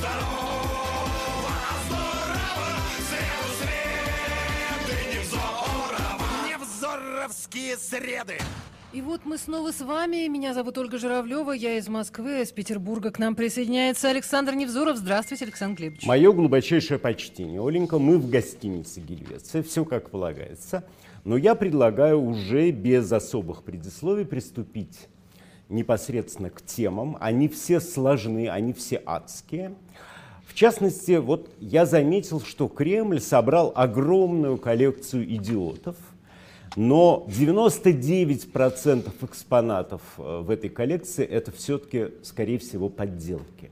здорово, здорово, среду среды Невзорова. Невзоровские среды. И вот мы снова с вами. Меня зовут Ольга Журавлева, я из Москвы, из Петербурга. К нам присоединяется Александр Невзоров. Здравствуйте, Александр Глебович. Мое глубочайшее почтение. Оленька, мы в гостинице Гельвеция, все как полагается. Но я предлагаю уже без особых предисловий приступить непосредственно к темам. Они все сложны, они все адские. В частности, вот я заметил, что Кремль собрал огромную коллекцию идиотов – но 99% экспонатов э, в этой коллекции это все-таки, скорее всего, подделки.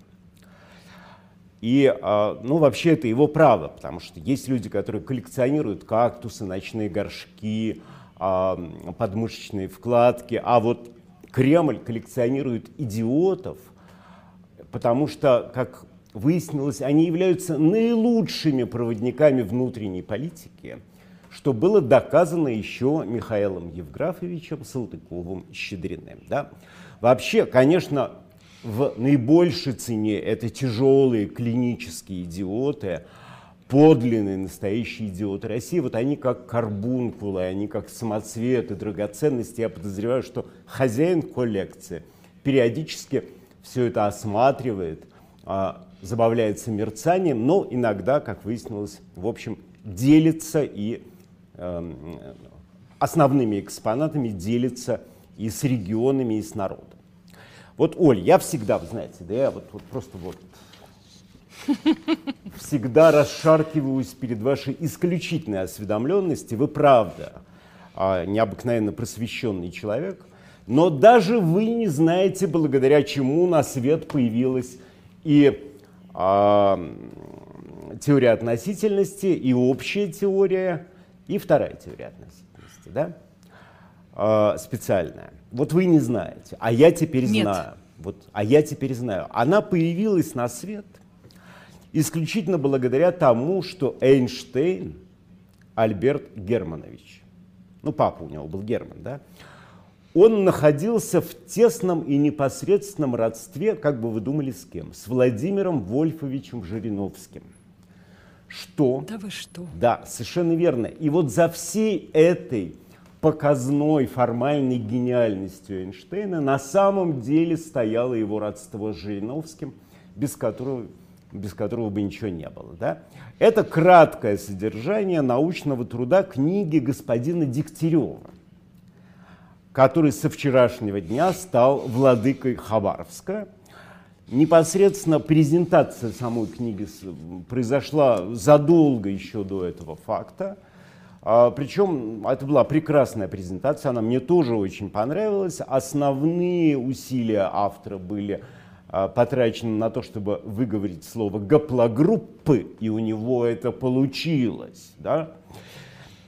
И, а, ну, вообще это его право, потому что есть люди, которые коллекционируют кактусы, ночные горшки, а, подмышечные вкладки, а вот Кремль коллекционирует идиотов, потому что, как выяснилось, они являются наилучшими проводниками внутренней политики – что было доказано еще Михаилом Евграфовичем Салтыковым-Щедриным. Да? Вообще, конечно, в наибольшей цене это тяжелые клинические идиоты, подлинные настоящие идиоты России. Вот они как карбункулы, они как самоцветы, драгоценности. Я подозреваю, что хозяин коллекции периодически все это осматривает, а, забавляется мерцанием, но иногда, как выяснилось, в общем, делится и Эм, основными экспонатами делится и с регионами, и с народом. Вот, Оль, я всегда, знаете, да, я вот, вот просто вот всегда расшаркиваюсь перед вашей исключительной осведомленностью. Вы правда а, необыкновенно просвещенный человек, но даже вы не знаете, благодаря чему на свет появилась и а, теория относительности, и общая теория – и вторая теория относительности, да, э, специальная. Вот вы не знаете, а я теперь Нет. знаю. Вот, а я теперь знаю. Она появилась на свет исключительно благодаря тому, что Эйнштейн, Альберт Германович, ну папа у него был Герман, да, он находился в тесном и непосредственном родстве, как бы вы думали, с кем? С Владимиром Вольфовичем Жириновским – что... Да вы что? Да, совершенно верно. И вот за всей этой показной формальной гениальностью Эйнштейна на самом деле стояло его родство с Жириновским, без которого, без которого бы ничего не было. Да? Это краткое содержание научного труда книги господина Дегтярева, который со вчерашнего дня стал владыкой Хабаровска непосредственно презентация самой книги произошла задолго еще до этого факта. А, причем это была прекрасная презентация, она мне тоже очень понравилась. Основные усилия автора были а, потрачены на то, чтобы выговорить слово гаплогруппы, и у него это получилось. Да?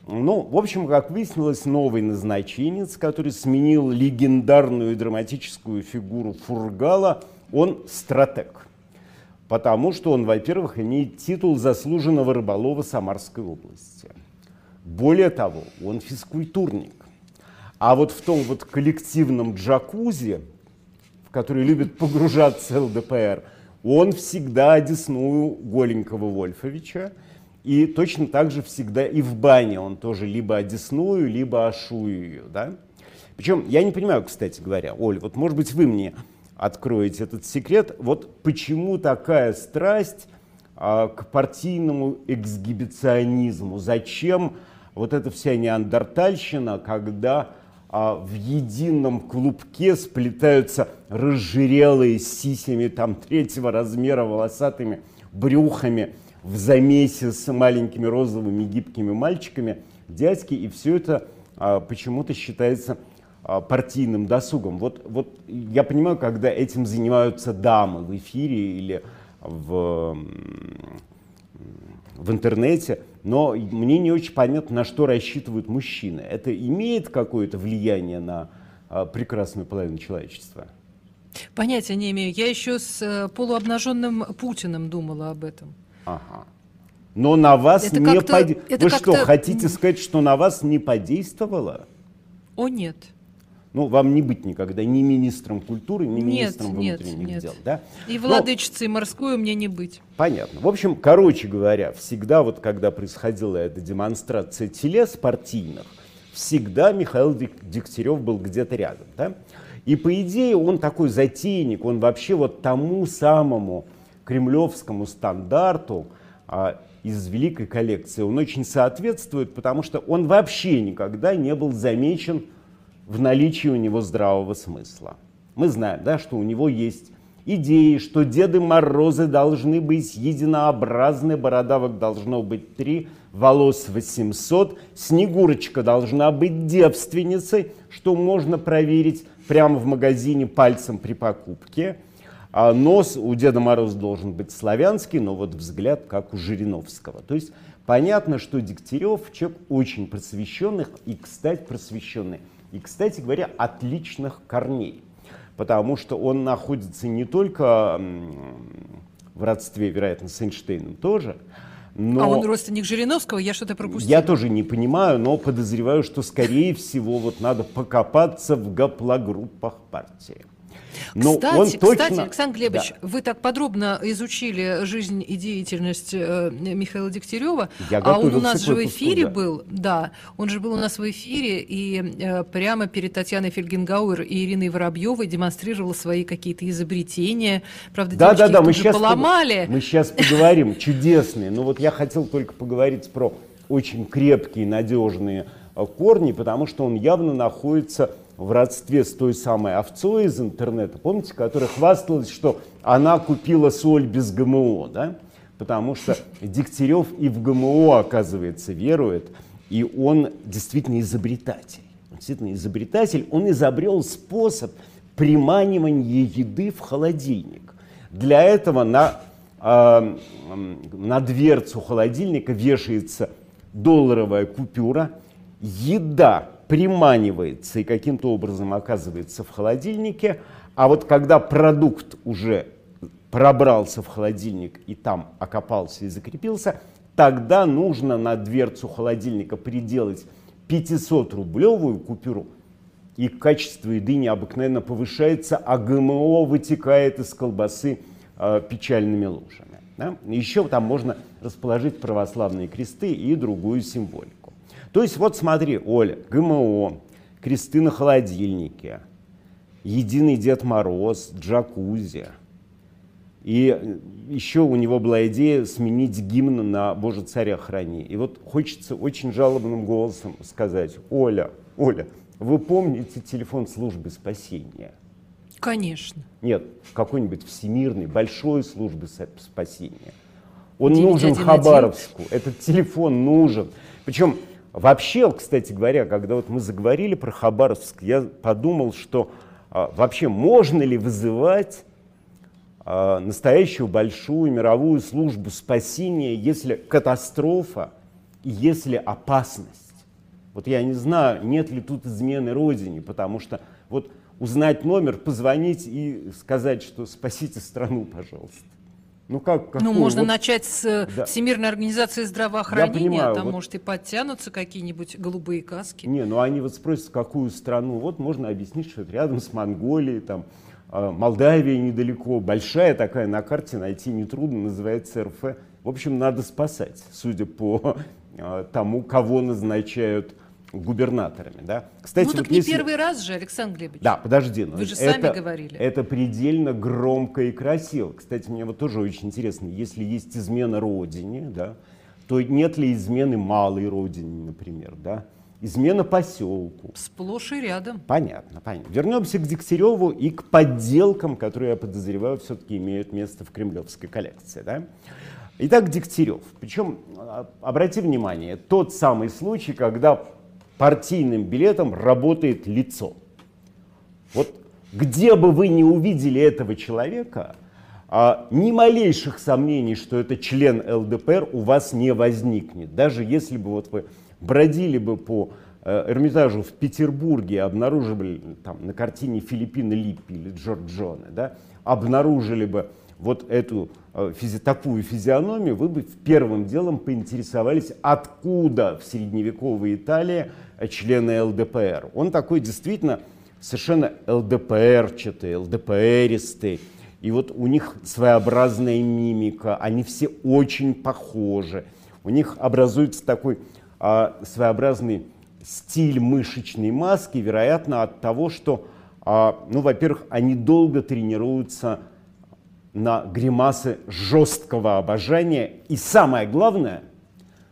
Ну, в общем, как выяснилось, новый назначенец, который сменил легендарную драматическую фигуру Фургала – он стратег, потому что он, во-первых, имеет титул заслуженного рыболова Самарской области. Более того, он физкультурник. А вот в том вот коллективном джакузи, который любит погружаться ЛДПР, он всегда одесную голенького Вольфовича, и точно так же всегда и в бане он тоже либо одесную, либо ашую ее. Да? Причем я не понимаю, кстати говоря, Оль, вот может быть вы мне откроете этот секрет. Вот почему такая страсть а, к партийному эксгибиционизму? Зачем вот эта вся неандертальщина, когда а, в едином клубке сплетаются разжирелые с сисями там третьего размера волосатыми брюхами в замесе с маленькими розовыми гибкими мальчиками дядьки, и все это а, почему-то считается а, партийным досугом. Вот, вот я понимаю, когда этим занимаются дамы в эфире или в, в интернете, но мне не очень понятно, на что рассчитывают мужчины. Это имеет какое-то влияние на а, прекрасную половину человечества? Понятия не имею. Я еще с э, полуобнаженным Путиным думала об этом. Ага. Но на вас это не подействовало. Вы что, хотите сказать, что на вас не подействовало? О, нет. Ну, вам не быть никогда ни министром культуры, ни Нет, министром нет, внутренних нет. дел. Да? И владычицей морской мне не быть. Понятно. В общем, короче говоря, всегда вот когда происходила эта демонстрация телес партийных, всегда Михаил Дегтярев был где-то рядом. Да? И по идее он такой затейник, он вообще вот тому самому кремлевскому стандарту а, из великой коллекции, он очень соответствует, потому что он вообще никогда не был замечен в наличии у него здравого смысла. Мы знаем, да, что у него есть идеи, что Деды Морозы должны быть единообразны, бородавок должно быть три, волос 800, Снегурочка должна быть девственницей, что можно проверить прямо в магазине пальцем при покупке. А нос у Деда Мороза должен быть славянский, но вот взгляд как у Жириновского. То есть понятно, что Дегтярев человек очень просвещенных и, кстати, просвещенный. И, кстати говоря, отличных корней. Потому что он находится не только в родстве, вероятно, с Эйнштейном тоже, но... А он родственник Жириновского, я что-то пропустила. Я тоже не понимаю, но подозреваю, что, скорее всего, вот надо покопаться в гаплогруппах партии. Но кстати, он точно... кстати, Александр Глебович, Да. вы так подробно изучили жизнь и деятельность э, Михаила Дегтярева, Я а он у нас же в эфире да. был, да, он же был у нас в эфире и э, прямо перед Татьяной Фельгенгауэр и Ириной Воробьевой демонстрировал свои какие-то изобретения. Правда, Да, да, да, мы сейчас, поломали. мы сейчас поговорим, чудесные. Но вот я хотел только поговорить про очень крепкие, надежные э, корни, потому что он явно находится в родстве с той самой овцой из интернета, помните, которая хвасталась, что она купила соль без ГМО, да? Потому что Дегтярев и в ГМО, оказывается, верует, и он действительно изобретатель. Он действительно изобретатель, он изобрел способ приманивания еды в холодильник. Для этого на, э, на дверцу холодильника вешается долларовая купюра, еда приманивается и каким-то образом оказывается в холодильнике, а вот когда продукт уже пробрался в холодильник и там окопался и закрепился, тогда нужно на дверцу холодильника приделать 500-рублевую купюру, и качество еды необыкновенно повышается, а ГМО вытекает из колбасы э, печальными лужами. да. Еще там можно расположить православные кресты и другую символику. То есть вот смотри, Оля, ГМО, кресты на холодильнике, единый Дед Мороз, джакузи. И еще у него была идея сменить гимн на «Боже, царя храни». И вот хочется очень жалобным голосом сказать, Оля, Оля, вы помните телефон службы спасения? Конечно. Нет, какой-нибудь всемирной, большой службы спасения. Он 911. нужен Хабаровску, этот телефон нужен. Причем вообще, кстати говоря, когда вот мы заговорили про Хабаровск, я подумал, что а, вообще можно ли вызывать а, настоящую большую мировую службу спасения, если катастрофа и если опасность. Вот я не знаю, нет ли тут измены Родине, потому что вот узнать номер, позвонить и сказать, что спасите страну, пожалуйста. Ну как? Ну, какую? можно Вот начать с э, Да. Всемирной организации здравоохранения, понимаю, там, вот- может, и подтянутся какие-нибудь голубые каски. Не, ну они вот спросят, какую страну. Вот можно объяснить, что это рядом с Монголией, там, а, Молдавия недалеко, большая такая на карте, найти нетрудно, называется РФ. В общем, надо спасать, судя по а, тому, кого назначают губернаторами. Да? Кстати, ну, так вот не если- первый раз же, Александр Глебович. Да, подожди. но Вы же это- сами говорили. Это предельно громко и красиво. Кстати, мне вот тоже очень интересно, если есть измена родине, да, то нет ли измены малой родине, например, да? Измена поселку. Сплошь и рядом. Понятно, понятно. Вернемся к Дегтяреву и к подделкам, которые, я подозреваю, все-таки имеют место в кремлевской коллекции. Да? Итак, Дегтярев. Причем, а, обрати внимание, тот самый случай, когда партийным билетом работает лицо. Вот где бы вы не увидели этого человека, а, ни малейших сомнений, что это член ЛДПР, у вас не возникнет. Даже если бы вот вы бродили бы по э, Эрмитажу в Петербурге обнаружили там на картине Филиппины Липпи или Джорджоне, да, обнаружили бы вот эту физи- такую физиономию, вы бы первым делом поинтересовались, откуда в средневековой Италии э, члены ЛДПР. Он такой действительно совершенно ЛДПРчатые, ЛДПРистые. И вот у них своеобразная мимика, они все очень похожи. У них образуется такой а, своеобразный стиль мышечной маски, вероятно, от того, что, а, ну, во-первых, они долго тренируются на гримасы жесткого обожания. И самое главное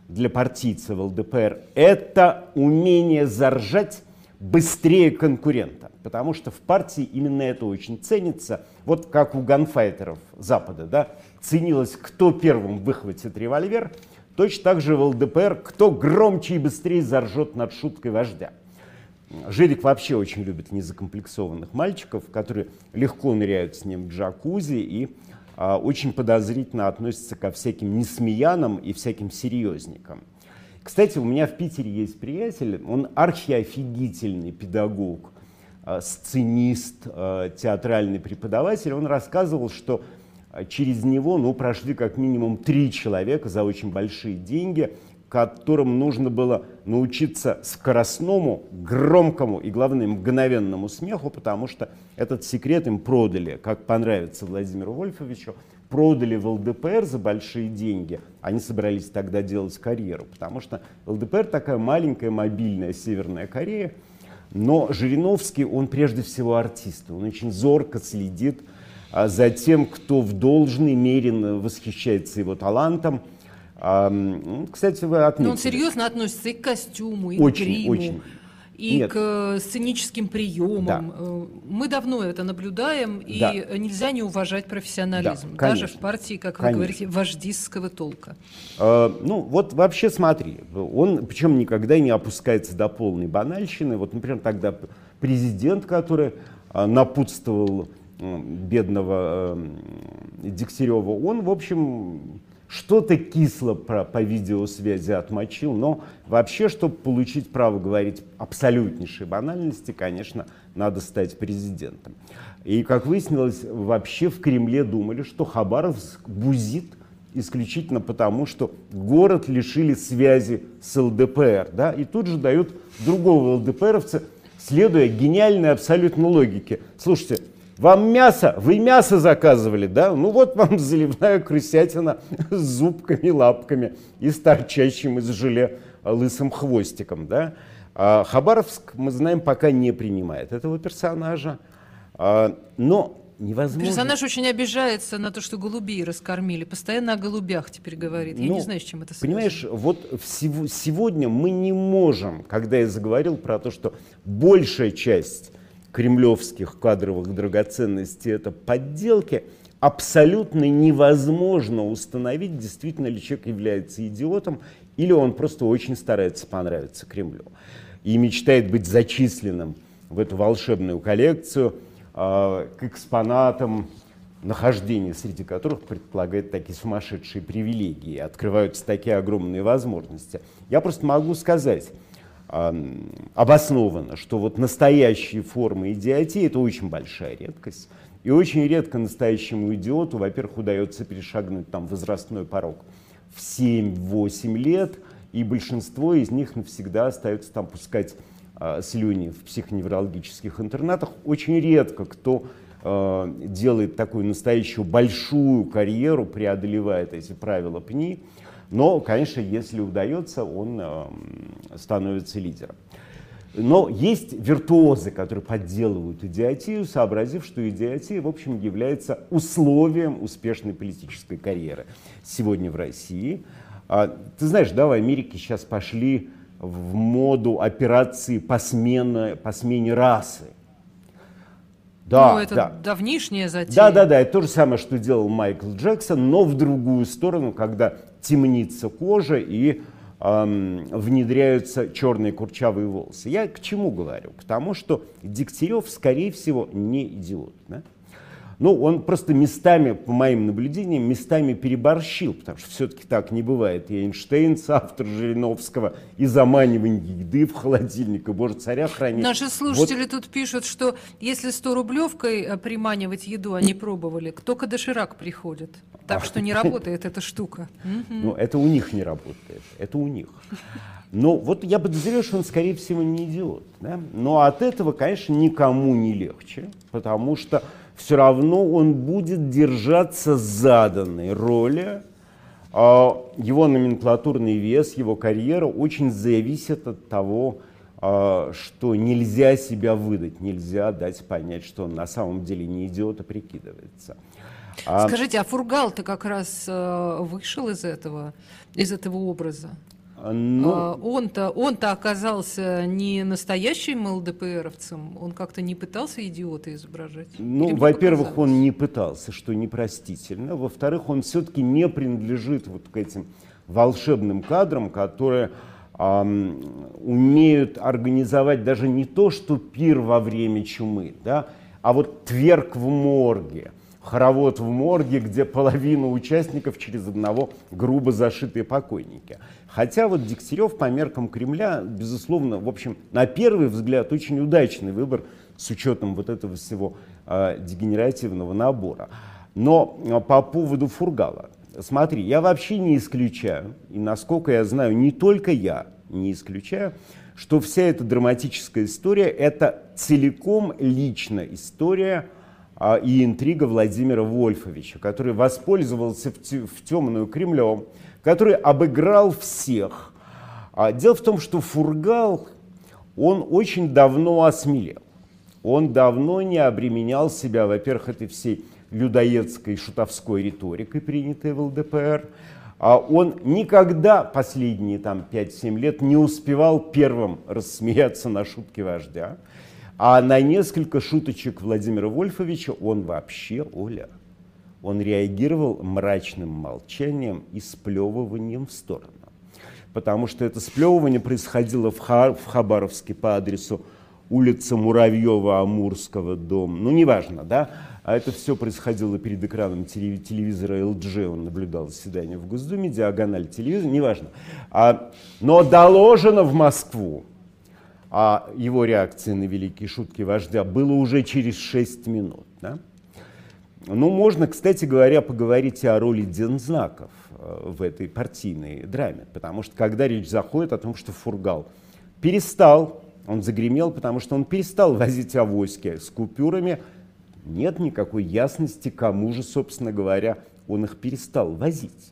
для партийцев ЛДПР – это умение заржать быстрее конкурента. Потому что в партии именно это очень ценится. Вот как у ганфайтеров Запада, да, ценилось, кто первым выхватит револьвер, точно так же в ЛДПР, кто громче и быстрее заржет над шуткой вождя. Жирик вообще очень любит незакомплексованных мальчиков, которые легко ныряют с ним в джакузи и а, очень подозрительно относятся ко всяким несмеянам и всяким серьезникам. Кстати, у меня в Питере есть приятель, он архиофигительный педагог, а, сценист, а, театральный преподаватель. Он рассказывал, что а, через него ну, прошли как минимум три человека за очень большие деньги – которым нужно было научиться скоростному, громкому и, главное, мгновенному смеху, потому что этот секрет им продали, как понравится Владимиру Вольфовичу, продали в ЛДПР за большие деньги. Они собрались тогда делать карьеру, потому что ЛДПР такая маленькая, мобильная Северная Корея, но Жириновский, он прежде всего артист, он очень зорко следит а, за тем, кто в должной мере восхищается его талантом, а, кстати, вы отметили. Но он серьезно относится и к костюму, и очень, к гриму. Очень. И Нет. к э, сценическим приемам. Да. Э, Мы давно это наблюдаем, Да. и нельзя не уважать профессионализм. Да, даже в партии, как Конечно. вы говорите, вождистского толка. Э, ну, вот вообще смотри, он причем никогда не опускается до полной банальщины. Вот, например, тогда президент, который э, напутствовал бедного Дегтярева, он, в общем, что-то кисло про, по видеосвязи отмочил, но вообще, чтобы получить право говорить абсолютнейшей банальности, конечно, надо стать президентом. И, как выяснилось, вообще в Кремле думали, что Хабаровск бузит исключительно потому, что город лишили связи с ЛДПР. Да? И тут же дают другого ЛДПРовца, следуя гениальной абсолютно логике. Слушайте, вам мясо, вы мясо заказывали, да? Ну вот вам заливная крысятина с зубками, лапками и с торчащим из желе лысым хвостиком, да? А Хабаровск, мы знаем, пока не принимает этого персонажа, А, но невозможно... Персонаж очень обижается на то, что голубей раскормили. Постоянно о голубях теперь говорит. Я Ну, не знаю, с чем это связано. Понимаешь, вот сегодня мы не можем, когда я заговорил про то, что большая часть кремлевских кадровых драгоценностей это подделки, абсолютно невозможно установить, действительно ли человек является идиотом, или он просто очень старается понравиться Кремлю и мечтает быть зачисленным в эту волшебную коллекцию а, к экспонатам нахождение среди которых предполагает такие сумасшедшие привилегии, открываются такие огромные возможности. Я просто могу сказать ам, обоснованно, что вот настоящие формы идиотии – это очень большая редкость. И очень редко настоящему идиоту, во-первых, удается перешагнуть там возрастной порог в 7-8 лет, и большинство из них навсегда остаются там пускать а, слюни в психоневрологических интернатах. Очень редко кто э, делает такую настоящую большую карьеру, преодолевает эти правила ПНИ. Но, конечно, если удается, он э, становится лидером. Но есть виртуозы, которые подделывают идиотию, сообразив, что идиотия, в общем, является условием успешной политической карьеры сегодня в России. А, Ты знаешь, да, в Америке сейчас пошли в моду операции по смене, по смене расы. Да, ну, это да. давнишняя затея. Да, да, да, это то же самое, что делал Майкл Джексон, но в другую сторону, когда темнится кожа и эм, внедряются черные курчавые волосы. Я к чему говорю? Потому что Дегтярев, скорее всего, не идиот. да? Ну, он просто местами, по моим наблюдениям, местами переборщил, потому что все-таки так не бывает. И Эйнштейн, автор Жириновского, и заманивание еды в холодильник, и, боже, царя хранит. Наши слушатели вот. тут пишут, что если 100 рублевкой э, приманивать еду они пробовали, к доширак приходит. Так что не работает эта штука. Ну, это у них не работает, это у них. Но вот я подозреваю, что он, скорее всего, не идиот. Да? Но от этого, конечно, никому не легче, потому что все равно он будет держаться заданной роли. А, его номенклатурный вес, его карьера очень зависит от того, а, что нельзя себя выдать, нельзя дать понять, что он на самом деле не идиот, а прикидывается. А Скажите, а Фургал-то как раз э, вышел из этого, из этого образа? Ну, а, он-то, он-то оказался не настоящим ЛДПРовцем, он как-то не пытался идиота изображать. Ну, во-первых, он не пытался, что непростительно. Во-вторых, он все-таки не принадлежит вот к этим волшебным кадрам, которые эм, умеют организовать даже не то, что пир во время чумы, да, а вот тверк в морге, хоровод в морге, где половина участников через одного грубо зашитые покойники. Хотя вот Дегтярев по меркам Кремля, безусловно, в общем, на первый взгляд очень удачный выбор с учетом вот этого всего э, дегенеративного набора. Но э, по поводу Фургала. Смотри, я вообще не исключаю, и насколько я знаю, не только я не исключаю, что вся эта драматическая история — это целиком лично история а, и интрига Владимира Вольфовича, который воспользовался в темную Кремлем, который обыграл всех. А дело в том, что Фургал, он очень давно осмелел. Он давно не обременял себя, во-первых, этой всей людоедской шутовской риторикой, принятой в ЛДПР. А он никогда последние там 5-7 лет не успевал первым рассмеяться на шутки вождя. А на несколько шуточек Владимира Вольфовича он вообще, Оля, он реагировал мрачным молчанием и сплевыванием в сторону. Потому что это сплевывание происходило в, Ха в Хабаровске по адресу улица Муравьева-Амурского, дом, ну неважно, да, а это все происходило перед экраном телевизора LG, он наблюдал заседание в Госдуме, диагональ телевизора, неважно. А, но доложено в Москву а его реакции на великие шутки вождя было уже через 6 минут. Да? Ну, можно, кстати говоря, поговорить и о роли дензнаков э, в этой партийной драме, потому что когда речь заходит о том, что Фургал перестал, он загремел, потому что он перестал возить авоськи с купюрами, нет никакой ясности, кому же, собственно говоря, он их перестал возить.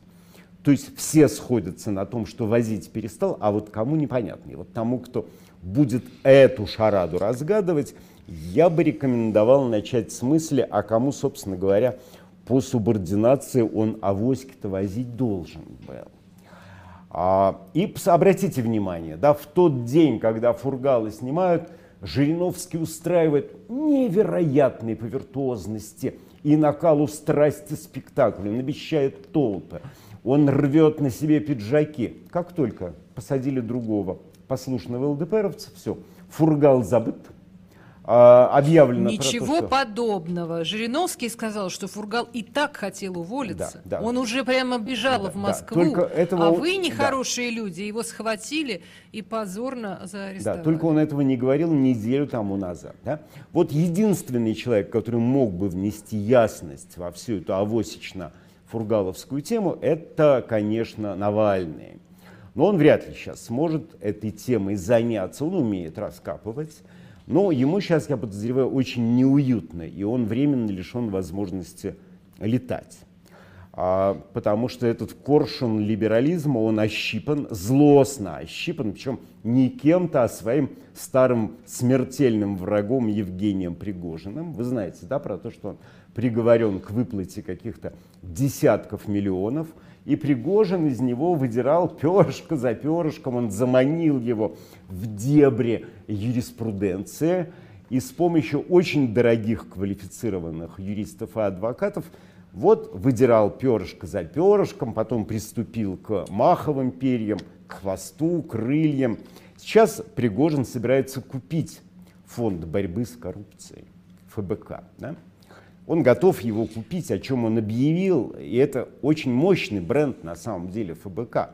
То есть все сходятся на том, что возить перестал, а вот кому непонятно. И вот тому, кто будет эту шараду разгадывать, я бы рекомендовал начать с мысли, а кому, собственно говоря, по субординации он авоськи-то возить должен был. А, и обратите внимание, да, в тот день, когда фургалы снимают, Жириновский устраивает невероятные по виртуозности и накалу страсти спектакля, он обещает толпы, он рвет на себе пиджаки. Как только посадили другого послушного ЛДПРовца, все, фургал забыт, а, объявлено Ничего то, что... подобного. Жириновский сказал, что Фургал и так хотел уволиться. Да, да. Он уже прямо бежал да, в Москву. Да, только этого... А вы, нехорошие да. люди, его схватили и позорно заарестовали. Да, только он этого не говорил неделю тому назад. Да? Вот единственный человек, который мог бы внести ясность во всю эту авосично-фургаловскую тему, это, конечно, Навальный. Но он вряд ли сейчас сможет этой темой заняться. Он умеет раскапывать. Но ему сейчас, я подозреваю, очень неуютно, и он временно лишен возможности летать. А, потому что этот коршун либерализма, он ощипан, злостно ощипан, причем не кем-то, а своим старым смертельным врагом Евгением Пригожиным. Вы знаете, да, про то, что он приговорен к выплате каких-то десятков миллионов – и Пригожин из него выдирал перышко за перышком, он заманил его в дебри юриспруденции, и с помощью очень дорогих квалифицированных юристов и адвокатов вот выдирал перышко за перышком, потом приступил к маховым перьям, к хвосту, крыльям. Сейчас Пригожин собирается купить фонд борьбы с коррупцией, ФБК. Да? Он готов его купить, о чем он объявил. И это очень мощный бренд на самом деле ФБК.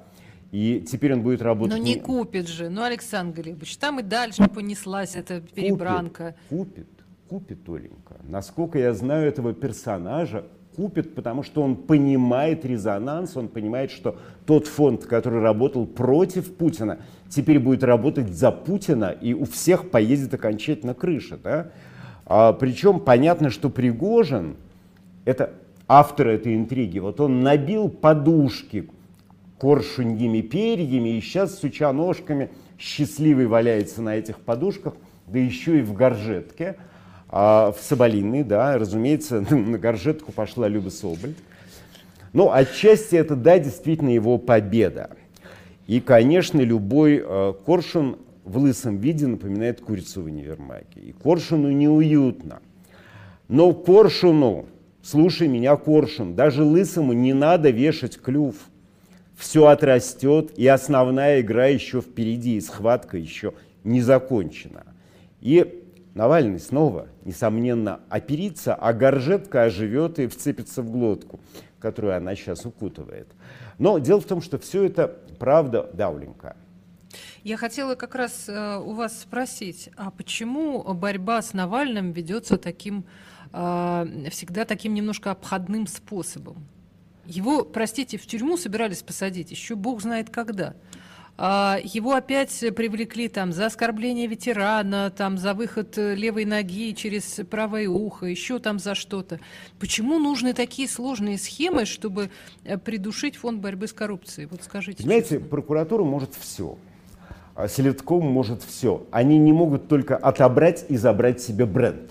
И теперь он будет работать... Но не купит же. Ну, Александр Глебович, там и дальше понеслась эта перебранка. Купит, купит, купит Оленька. Насколько я знаю этого персонажа, купит, потому что он понимает резонанс, он понимает, что тот фонд, который работал против Путина, теперь будет работать за Путина, и у всех поедет окончательно крыша. Да? А, причем понятно, что Пригожин, это автор этой интриги, вот он набил подушки коршуньими перьями, и сейчас, суча ножками, счастливый валяется на этих подушках, да еще и в горжетке – а в Соболиной, да, разумеется, на горжетку пошла Люба Соболь. Но отчасти это, да, действительно его победа. И, конечно, любой э, коршун в лысом виде напоминает курицу в универмаге. И коршуну неуютно. Но коршуну, слушай меня, коршун, даже лысому не надо вешать клюв. Все отрастет, и основная игра еще впереди, и схватка еще не закончена. И Навальный снова, несомненно, оперится, а горжетка оживет и вцепится в глотку, которую она сейчас укутывает. Но дело в том, что все это правда дауленькая. Я хотела как раз э, у вас спросить, а почему борьба с Навальным ведется таким, э, всегда таким немножко обходным способом? Его, простите, в тюрьму собирались посадить, еще бог знает когда. А, его опять привлекли там за оскорбление ветерана, там за выход э, левой ноги через правое ухо, еще там за что-то. Почему нужны такие сложные схемы, чтобы э, придушить фонд борьбы с коррупцией? Вот скажите. Знаете, честно. прокуратура может все. А Селедком может все. Они не могут только отобрать и забрать себе бренд.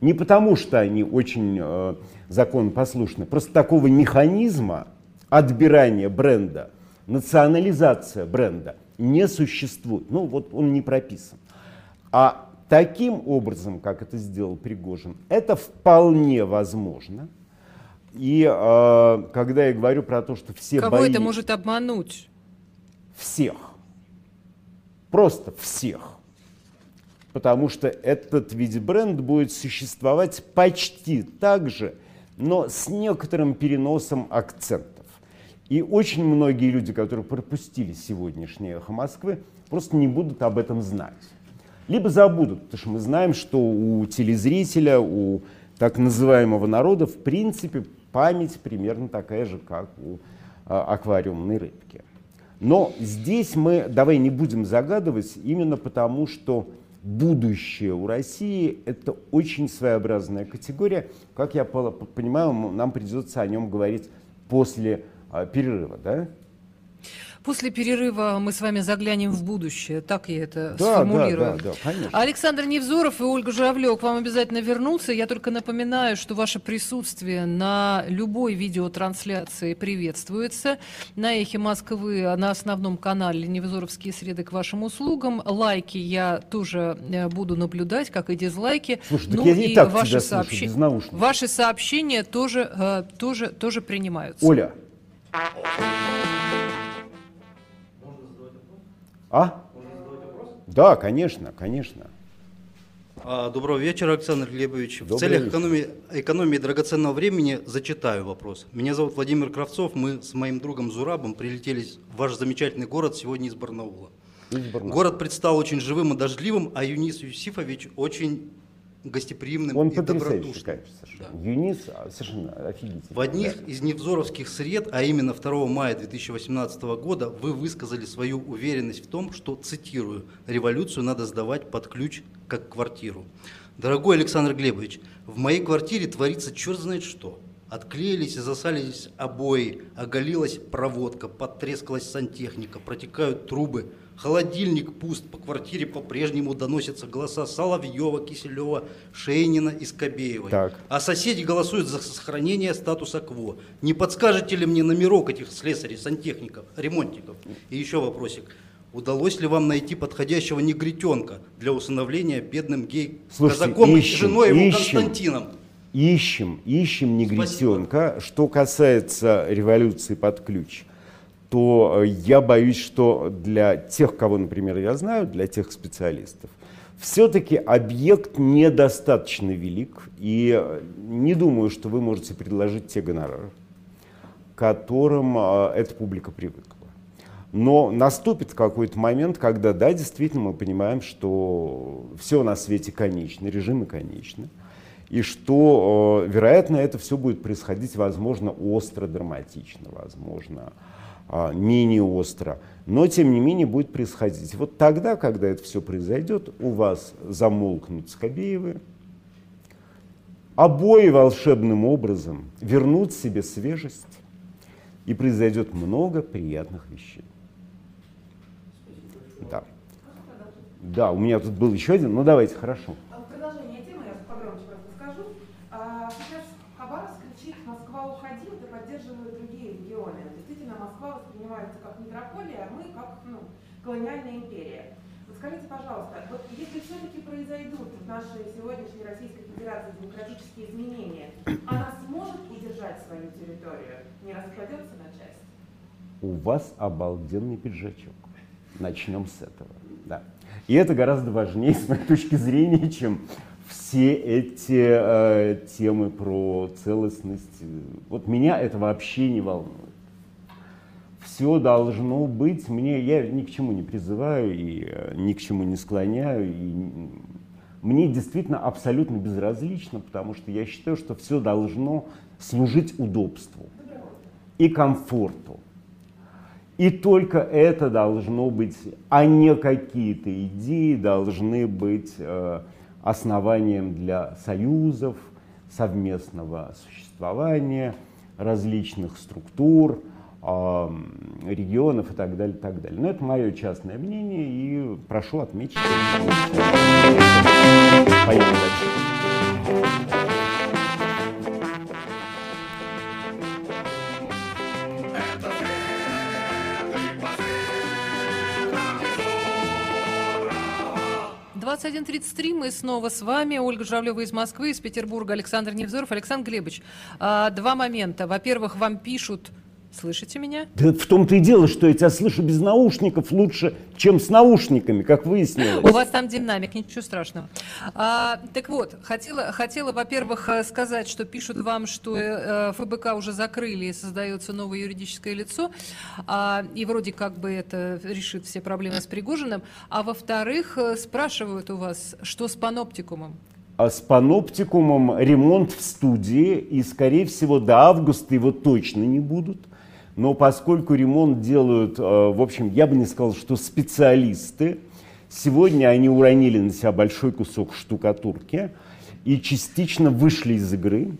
Не потому, что они очень э, законопослушны, просто такого механизма отбирания бренда – национализация бренда не существует. Ну вот он не прописан. А таким образом, как это сделал Пригожин, это вполне возможно. И э, когда я говорю про то, что все Кого бои... это может обмануть? Всех. Просто всех. Потому что этот вид бренд будет существовать почти так же, но с некоторым переносом акцента. И очень многие люди, которые пропустили сегодняшнее «Эхо Москвы», просто не будут об этом знать. Либо забудут, потому что мы знаем, что у телезрителя, у так называемого народа, в принципе, память примерно такая же, как у а, аквариумной рыбки. Но здесь мы, давай не будем загадывать, именно потому что будущее у России – это очень своеобразная категория. Как я понимаю, нам придется о нем говорить после а, перерыва, да? После перерыва мы с вами заглянем в будущее, так я это да, сформулирую. Да, да, да, конечно. Александр Невзоров и Ольга Журавлева к вам обязательно вернутся. Я только напоминаю, что ваше присутствие на любой видеотрансляции приветствуется. На Эхе Москвы, на основном канале Невзоровские среды к вашим услугам. Лайки я тоже э, буду наблюдать, как и дизлайки. Слушай, ну, я и, и так ваши, сообщ... слушаю, ваши сообщения тоже, э, тоже, тоже принимаются. Оля, а? Да, конечно, конечно. А, доброго вечера, Александр Глебович. Добрый в целях экономии, экономии драгоценного времени зачитаю вопрос. Меня зовут Владимир Кравцов. Мы с моим другом Зурабом прилетели в ваш замечательный город сегодня из Барнаула. Из Барнаула. Город предстал очень живым и дождливым, а Юнис Юсифович очень гостеприимным Он и добродушным. конечно. Да. Юнис а, совершенно офигительный. В одних да. из невзоровских сред, а именно 2 мая 2018 года, вы высказали свою уверенность в том, что, цитирую, «революцию надо сдавать под ключ, как квартиру». Дорогой Александр Глебович, в моей квартире творится черт знает что. Отклеились и засалились обои, оголилась проводка, потрескалась сантехника, протекают трубы – Холодильник пуст, по квартире по-прежнему доносятся голоса Соловьева, Киселева, Шейнина и Скобеевой. Так. А соседи голосуют за сохранение статуса КВО. Не подскажете ли мне номерок этих слесарей, сантехников, ремонтников? И еще вопросик. Удалось ли вам найти подходящего негритенка для усыновления бедным гей-казаком и женой его ищем, Константином? Ищем, ищем негритенка. Спасибо. Что касается революции под ключ – то э, я боюсь, что для тех, кого, например, я знаю, для тех специалистов, все-таки объект недостаточно велик, и не думаю, что вы можете предложить те гонорары, к которым э, эта публика привыкла. Но наступит какой-то момент, когда, да, действительно мы понимаем, что все на свете конечно, режимы конечны, и что, э, вероятно, это все будет происходить, возможно, остро, драматично, возможно, э, менее остро, но, тем не менее, будет происходить. Вот тогда, когда это все произойдет, у вас замолкнут Скобеевы, обои волшебным образом вернут себе свежесть, и произойдет много приятных вещей. Да. Да, у меня тут был еще один, ну давайте, хорошо. А продолжение темы, я погромче просто скажу. А, сейчас Хабаровск кричит «Москва, уходи», это поддерживают другие регионы. Действительно, Москва воспринимается как метрополия, а мы как ну, колониальная империя. Вот скажите, пожалуйста, вот если все-таки произойдут в нашей сегодняшней Российской Федерации демократические изменения, она сможет удержать свою территорию, не распадется на части? У вас обалденный пиджачок. Начнем с этого. Да. И это гораздо важнее, с моей точки зрения, чем все эти э, темы про целостность. Вот меня это вообще не волнует. Все должно быть, мне, я ни к чему не призываю и э, ни к чему не склоняю. И мне действительно абсолютно безразлично, потому что я считаю, что все должно служить удобству и комфорту. И только это должно быть, а не какие-то идеи должны быть э, основанием для союзов, совместного существования различных структур, регионов и так далее, так далее. Но это мое частное мнение, и прошу отметить. Поехали дальше. 21.33 мы снова с вами. Ольга Журавлева из Москвы, из Петербурга, Александр Невзоров. Александр Глебович, а, два момента. Во-первых, вам пишут Слышите меня? Да в том-то и дело, что я тебя слышу без наушников лучше, чем с наушниками, как выяснилось. У вас там динамик, ничего страшного. А, так вот, хотела, хотела, во-первых, э, сказать, что пишут вам, что э, ФБК уже закрыли и создается новое юридическое лицо, а, и вроде как бы это решит все проблемы с Пригожиным. А во-вторых, э, спрашивают у вас, что с паноптикумом? А с паноптикумом ремонт в студии, и, скорее всего, до августа его точно не будут – но поскольку ремонт делают, э, в общем, я бы не сказал, что специалисты, сегодня они уронили на себя большой кусок штукатурки и частично вышли из игры.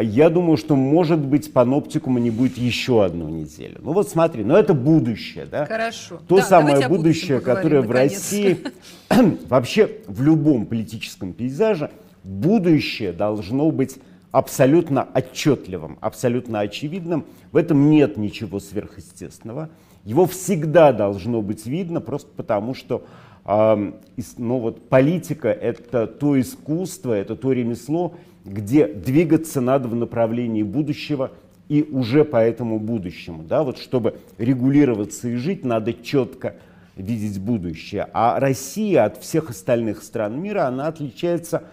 Я думаю, что, может быть, паноптикума не будет еще одну неделю. Ну вот смотри, но это будущее, да? Хорошо. То да, самое будущее, которое в. России, вообще в любом политическом пейзаже, будущее должно быть абсолютно отчетливым, абсолютно очевидным. В этом нет ничего сверхъестественного. Его всегда должно быть видно, просто потому что э, ну вот, политика — это то искусство, это то ремесло, где двигаться надо в направлении будущего и уже по этому будущему. Да? Вот чтобы регулироваться и жить, надо четко видеть будущее. А Россия от всех остальных стран мира, она отличается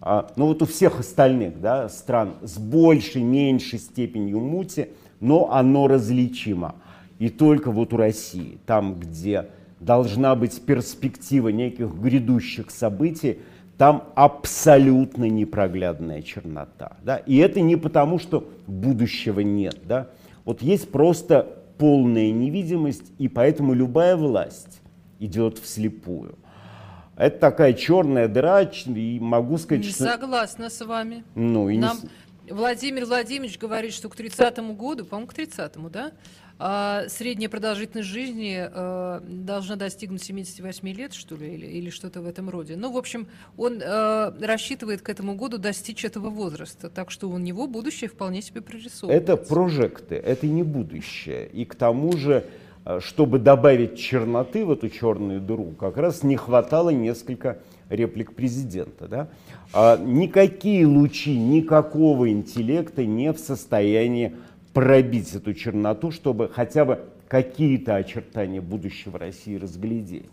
ну вот у всех остальных да, стран с большей, меньшей степенью мути, но оно различимо. И только вот у России, там, где должна быть перспектива неких грядущих событий, там абсолютно непроглядная чернота. Да? И это не потому, что будущего нет. Да? Вот есть просто полная невидимость, и поэтому любая власть идет вслепую. Это такая черная дыра, и могу сказать, не что... Согласна с вами. Ну, и Нам не... Владимир Владимирович говорит, что к 30-му году, по-моему, к 30-му, да, а средняя продолжительность жизни э, должна достигнуть 78 лет, что ли, или, или что-то в этом роде. Ну, в общем, он э, рассчитывает к этому году достичь этого возраста, так что у него будущее вполне себе прорисовывается. Это прожекты, это не будущее. И к тому же чтобы добавить черноты в эту черную дыру, как раз не хватало несколько реплик президента. Да? А никакие лучи никакого интеллекта не в состоянии пробить эту черноту, чтобы хотя бы какие-то очертания будущего России разглядеть.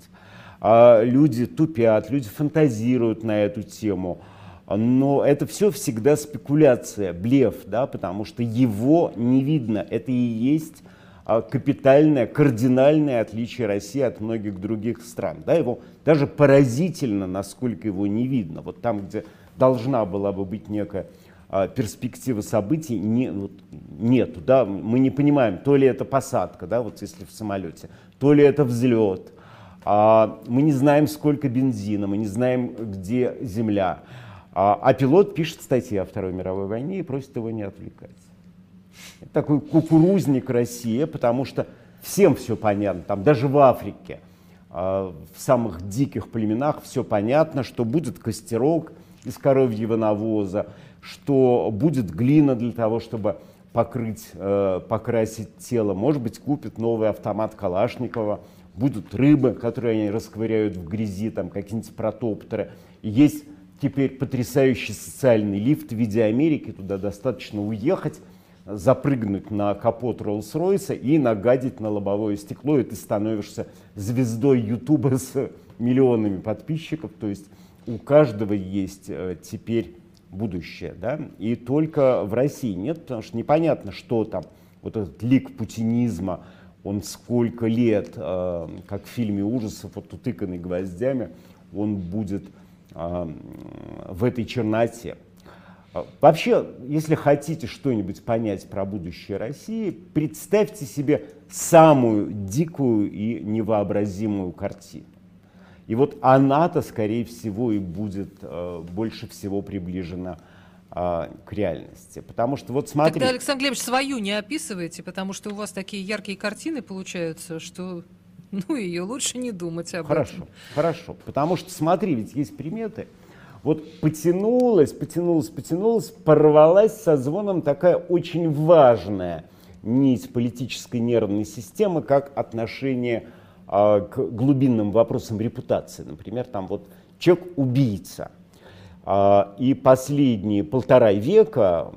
а, люди тупят, люди фантазируют на эту тему. Но это все всегда спекуляция, блеф, да, потому что его не видно. Это и есть капитальное, кардинальное отличие России от многих других стран. Да, его даже поразительно, насколько его не видно. Вот там, где должна была бы быть некая а, перспектива событий, не, вот, нету. Да? Мы не понимаем, то ли это посадка, да, вот если в самолете, то ли это взлет. А, мы не знаем, сколько бензина, мы не знаем, где земля. А, а пилот пишет статьи о Второй мировой войне и просит его не отвлекать. Такой кукурузник России, потому что всем все понятно, там даже в Африке, а, в самых диких племенах все понятно, что будет костерок из коровьего навоза, что будет глина для того, чтобы покрыть, э, покрасить тело, может быть, купит новый автомат Калашникова, будут рыбы, которые они расковыряют в грязи, там какие-нибудь протоптеры. есть теперь потрясающий социальный лифт в виде Америки, туда достаточно уехать, запрыгнуть на капот Роллс-Ройса и нагадить на лобовое стекло, и ты становишься звездой Ютуба с миллионами подписчиков, то есть у каждого есть э, теперь будущее, да, и только в России нет, потому что непонятно, что там, вот этот лик путинизма, он сколько лет, э, как в фильме ужасов, вот утыканный гвоздями, он будет э, в этой черноте. Вообще, если хотите что-нибудь понять про будущее России, представьте себе самую дикую и невообразимую картину. И вот она-то, скорее всего, и будет э, больше всего приближена э, к реальности. Потому что вот смотрите... Тогда, Александр Глебович, свою не описывайте, потому что у вас такие яркие картины получаются, что ну, ее лучше не думать об хорошо, этом. Хорошо, хорошо. Потому что, смотри, ведь есть приметы, вот потянулась, потянулась, потянулась, порвалась со звоном такая очень важная нить политической нервной системы, как отношение а, к глубинным вопросам репутации. Например, там вот человек убийца. А, и последние полтора века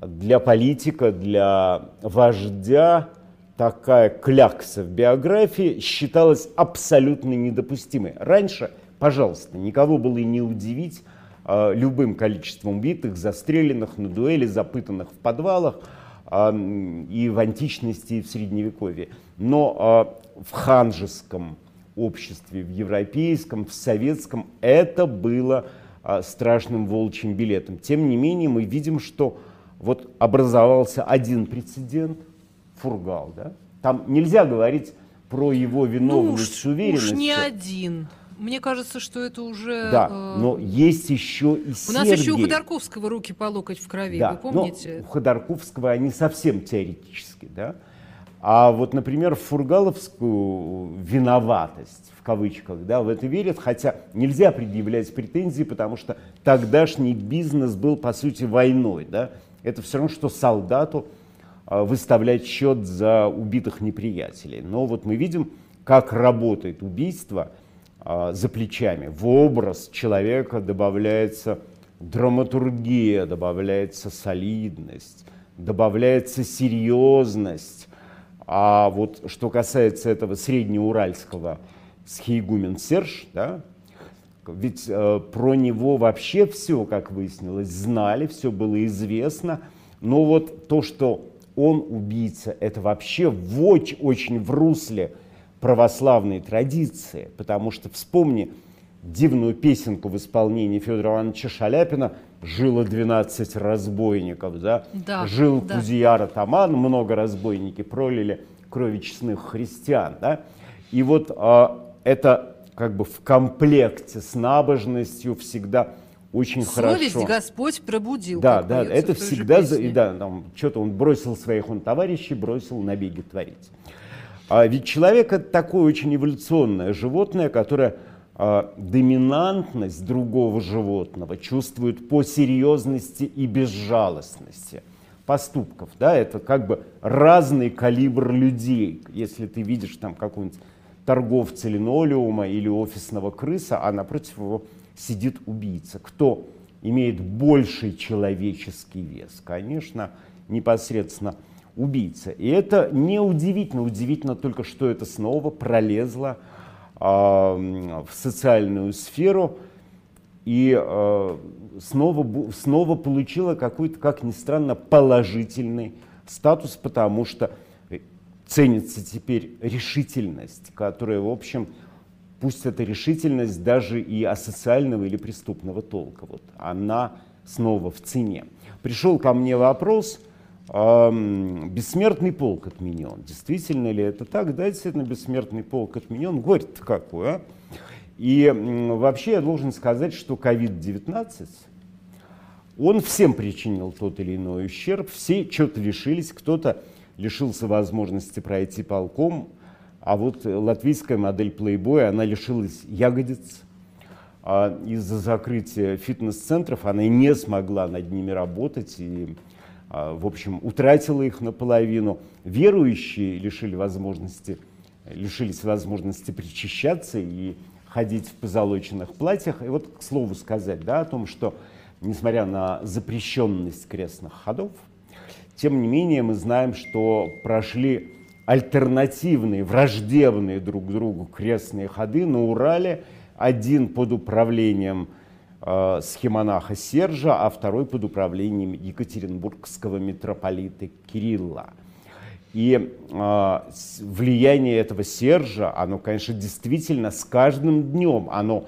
для политика, для вождя такая клякса в биографии считалась абсолютно недопустимой. Раньше Пожалуйста, никого было и не удивить э, любым количеством убитых, застреленных на дуэли, запытанных в подвалах э, и в античности, и в Средневековье. Но э, в ханжеском обществе, в европейском, в советском это было страшным волчьим билетом. Тем не менее, мы видим, что вот образовался один прецедент, Фургал, да? Там нельзя говорить про его виновность ну, уж, уверенностью. Уж не один. Мне кажется, что это уже... Да, э... но есть еще и У нас еще у Ходорковского руки по локоть в крови, да, вы помните? Но у Ходорковского они совсем теоретически, да? А вот, например, Фургаловскую виноватость, в кавычках, да, в это верят, хотя нельзя предъявлять претензии, потому что тогдашний бизнес был, по сути, войной, да. Это все равно, что солдату а, выставлять счет за убитых неприятелей. Но вот мы видим, как работает убийство – за плечами. В образ человека добавляется драматургия, добавляется солидность, добавляется серьезность. А вот что касается этого среднеуральского схейгумен Серж, да, ведь э, про него вообще все, как выяснилось, знали, все было известно. Но вот то, что он убийца, это вообще в очень в русле православной традиции, потому что вспомни дивную песенку в исполнении Федора Ивановича Шаляпина «Жило 12 разбойников», да? Да, Жил да. Кузияр Атаман, много разбойники пролили крови честных христиан, да? И вот а, это как бы в комплекте с набожностью всегда очень Совесть хорошо. Господь пробудил. Да, да, это всегда, за, да, там, что-то он бросил своих он товарищей, бросил набеги творить. А ведь человек это такое очень эволюционное животное, которое а, доминантность другого животного чувствует по серьезности и безжалостности поступков. Да? Это как бы разный калибр людей. Если ты видишь там какого-нибудь торговца линолеума или офисного крыса, а напротив его сидит убийца. Кто имеет больший человеческий вес? Конечно, непосредственно убийца. И это не удивительно. Удивительно только, что это снова пролезло в социальную сферу и снова, снова получила какой-то, как ни странно, положительный статус, потому что ценится теперь решительность, которая, в общем, пусть это решительность даже и асоциального или преступного толка, вот она снова в цене. Пришел ко мне вопрос, э, бессмертный полк отменен. Действительно ли это так? Да, действительно, бессмертный полк отменен. Горе-то какое, а? И вообще я должен сказать, что COVID-19, он всем причинил тот или иной ущерб, все что-то лишились, кто-то лишился возможности пройти полком, а вот латвийская модель Playboy, она лишилась ягодиц, а из-за закрытия фитнес-центров она не смогла над ними работать и, в общем, утратила их наполовину. Верующие лишили возможности, лишились возможности причащаться и ходить в позолоченных платьях. И вот, к слову сказать, да, о том, что, несмотря на запрещенность крестных ходов, тем не менее мы знаем, что прошли альтернативные, враждебные друг другу крестные ходы на Урале, один под управлением схемонаха Сержа, а второй под управлением екатеринбургского митрополита Кирилла. И э, влияние этого Сержа, оно, конечно, действительно с каждым днем, оно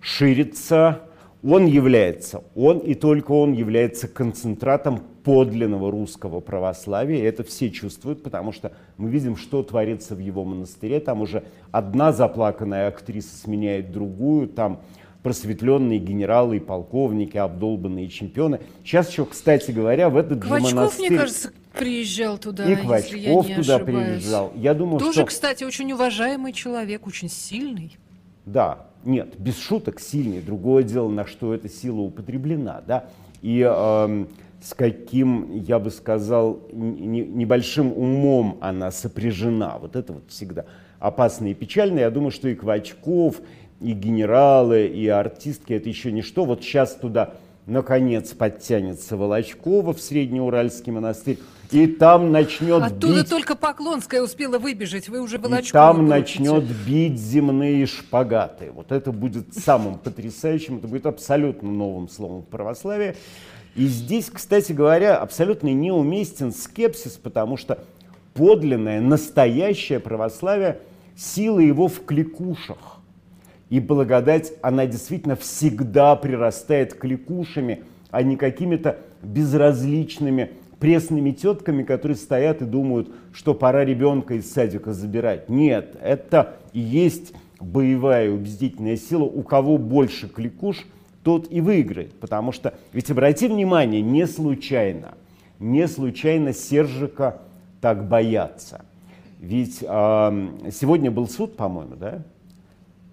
ширится, он является, он и только он является концентратом подлинного русского православия. И это все чувствуют, потому что мы видим, что творится в его монастыре. Там уже одна заплаканная актриса сменяет другую, там просветленные генералы и полковники, обдолбанные чемпионы. Сейчас еще, кстати говоря, в этот Квачков, же монастырь... мне кажется, приезжал туда, и Квачков я туда ошибаюсь. приезжал. Я думаю, Тоже, что... кстати, очень уважаемый человек, очень сильный. Да, нет, без шуток сильный. Другое дело, на что эта сила употреблена, да. И эм, с каким, я бы сказал, не- небольшим умом она сопряжена. Вот это вот всегда опасно и печально. Я думаю, что и Квачков, и генералы, и артистки это еще ничто. Вот сейчас туда наконец подтянется Волочкова в Среднеуральский монастырь, и там начнет Оттуда бить только Поклонская успела выбежать, вы уже и Волочкова там крутите. начнет бить земные шпагаты. Вот это будет самым потрясающим, это будет абсолютно новым словом в православии. И здесь, кстати говоря, абсолютно неуместен скепсис, потому что подлинное, настоящее православие, сила его в кликушах. И благодать, она действительно всегда прирастает кликушами, а не какими-то безразличными пресными тетками, которые стоят и думают, что пора ребенка из садика забирать. Нет, это и есть боевая убедительная сила. У кого больше кликуш, тот и выиграет. Потому что, ведь обрати внимание, не случайно, не случайно Сержика так боятся. Ведь ам, сегодня был суд, по-моему, да?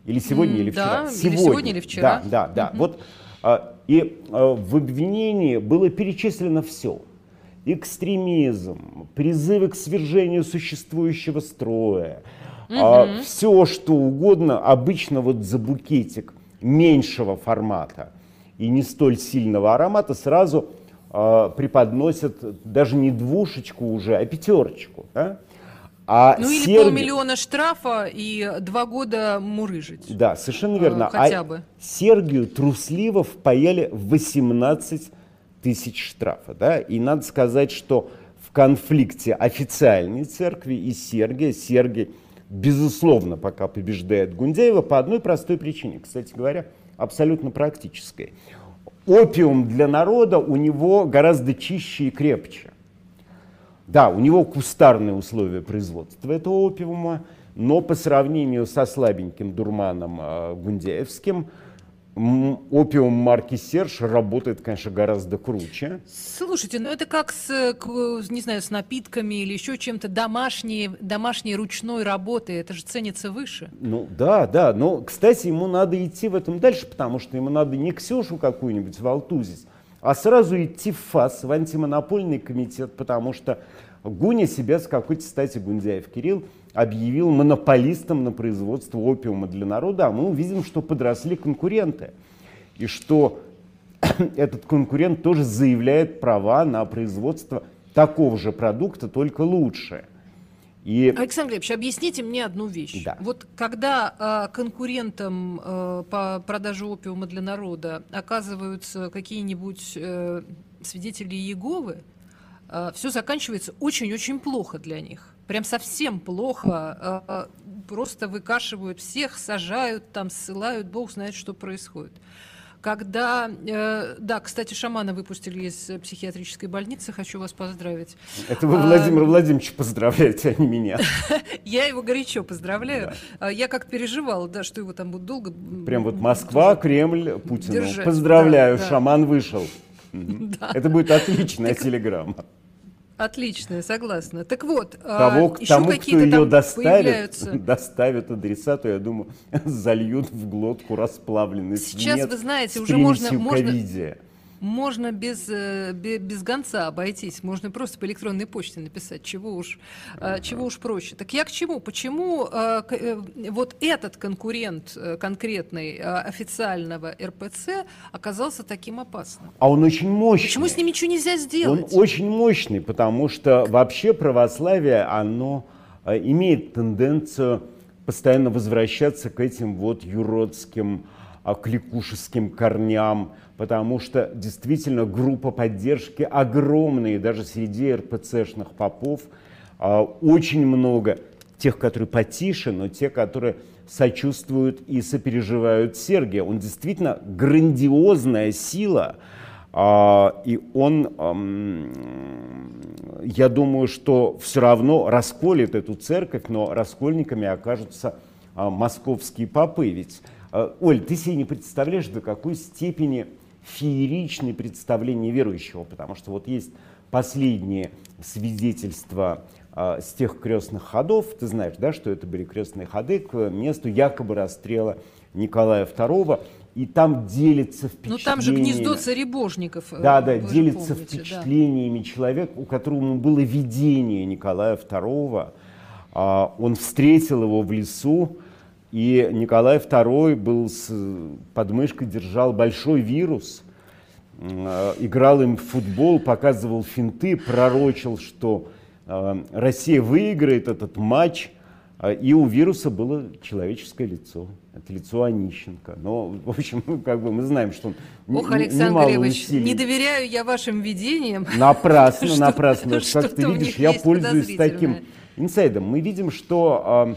Или сегодня, М, или да, вчера? или сегодня, или вчера. Да, да, да. Вот, а, и а, в обвинении было перечислено все. Экстремизм, призывы к свержению существующего строя, все что угодно, обычно вот за букетик меньшего формата и не столь сильного аромата сразу а, преподносят даже не двушечку уже, а пятерочку. да? А Ну или Сергий- полмиллиона штрафа и два года мурыжить. да, совершенно А, верно. хотя а бы. Сергию трусливо впаяли 18 тысяч штрафа. Да? И надо сказать, что в конфликте официальной церкви и Сергия, Сергий, безусловно, пока побеждает Гундяева по одной простой причине, кстати говоря, абсолютно практической. Опиум для народа у него гораздо чище и крепче. Да, у него кустарные условия производства этого опиума, но по сравнению со слабеньким дурманом э, гундяевским, опиум марки Серж работает, конечно, гораздо круче. Слушайте, ну это как с, не знаю, с напитками или еще чем-то домашней, домашней ручной работы. Это же ценится выше. Ну да, да, но, кстати, ему надо идти в этом дальше, потому что ему надо не Ксюшу какую-нибудь волтузить, а сразу идти в ФАС, в антимонопольный комитет, потому что Гуня себя с какой-то стати Гундяев Кирилл объявил монополистом на производство опиума для народа, а мы увидим, что подросли конкуренты. И что этот конкурент тоже заявляет права на производство такого же продукта, только лучше. И... Александр Глебович, объясните мне одну вещь. Да. Вот когда э, конкурентом э, по продаже опиума для народа оказываются какие-нибудь э, свидетели Иеговы, э, все заканчивается очень-очень плохо для них. Прям совсем плохо. Э, просто выкашивают всех, сажают, там ссылают, бог знает, что происходит когда, э, да, кстати, шамана выпустили из психиатрической больницы, хочу вас поздравить. Это вы Владимира а, Владимировича поздравляете, а не меня. Я его горячо поздравляю. Да. А, я как переживала, да, что его там будут долго... Прям вот Москва, Кремль, Путин. Держать. Поздравляю, да, шаман вышел. Да. Это будет отличная телеграмма. Отлично, согласна. Так вот, Того, а, тому, кто ее доставит, доставит адресату, я думаю, зальют в глотку расплавленный Сейчас, вы знаете, уже можно, можно, можно без, э, без гонца обойтись, можно просто по электронной почте написать, чего уж, э, чего уж проще. Так я к чему? Почему э, вот этот конкурент конкретный официального РПЦ оказался таким опасным? А он очень мощный. Почему с ним ничего нельзя сделать? Он очень мощный, потому что вообще православие, оно имеет тенденцию постоянно возвращаться к этим вот юродским, кликушеским корням, потому что действительно группа поддержки огромная, даже среди РПЦшных попов а, очень много тех, которые потише, но те, которые сочувствуют и сопереживают Сергия. Он действительно грандиозная сила, а, и он, я думаю, что все равно расколет эту церковь, но раскольниками окажутся а, московские попы. Ведь, Оль, ты себе не представляешь, до какой степени фееричные представления верующего, потому что вот есть последние свидетельства э, с тех крестных ходов, ты знаешь, да, что это были крестные ходы к месту якобы расстрела Николая II, и там делится впечатлениями. Ну там же гнездо царебожников. Э, да, да, делится помните, впечатлениями да. человек, у которого было видение Николая II. А, он встретил его в лесу, и Николай II был с подмышкой, держал большой вирус, э, играл им в футбол, показывал финты, пророчил, что э, Россия выиграет этот матч, э, и у вируса было человеческое лицо. Это лицо Онищенко. Но, в общем, ну, как бы мы знаем, что он Ох, Александр Андреевич, не доверяю я вашим видениям. Напрасно, напрасно. Как ты видишь, я пользуюсь таким инсайдом. Мы видим, что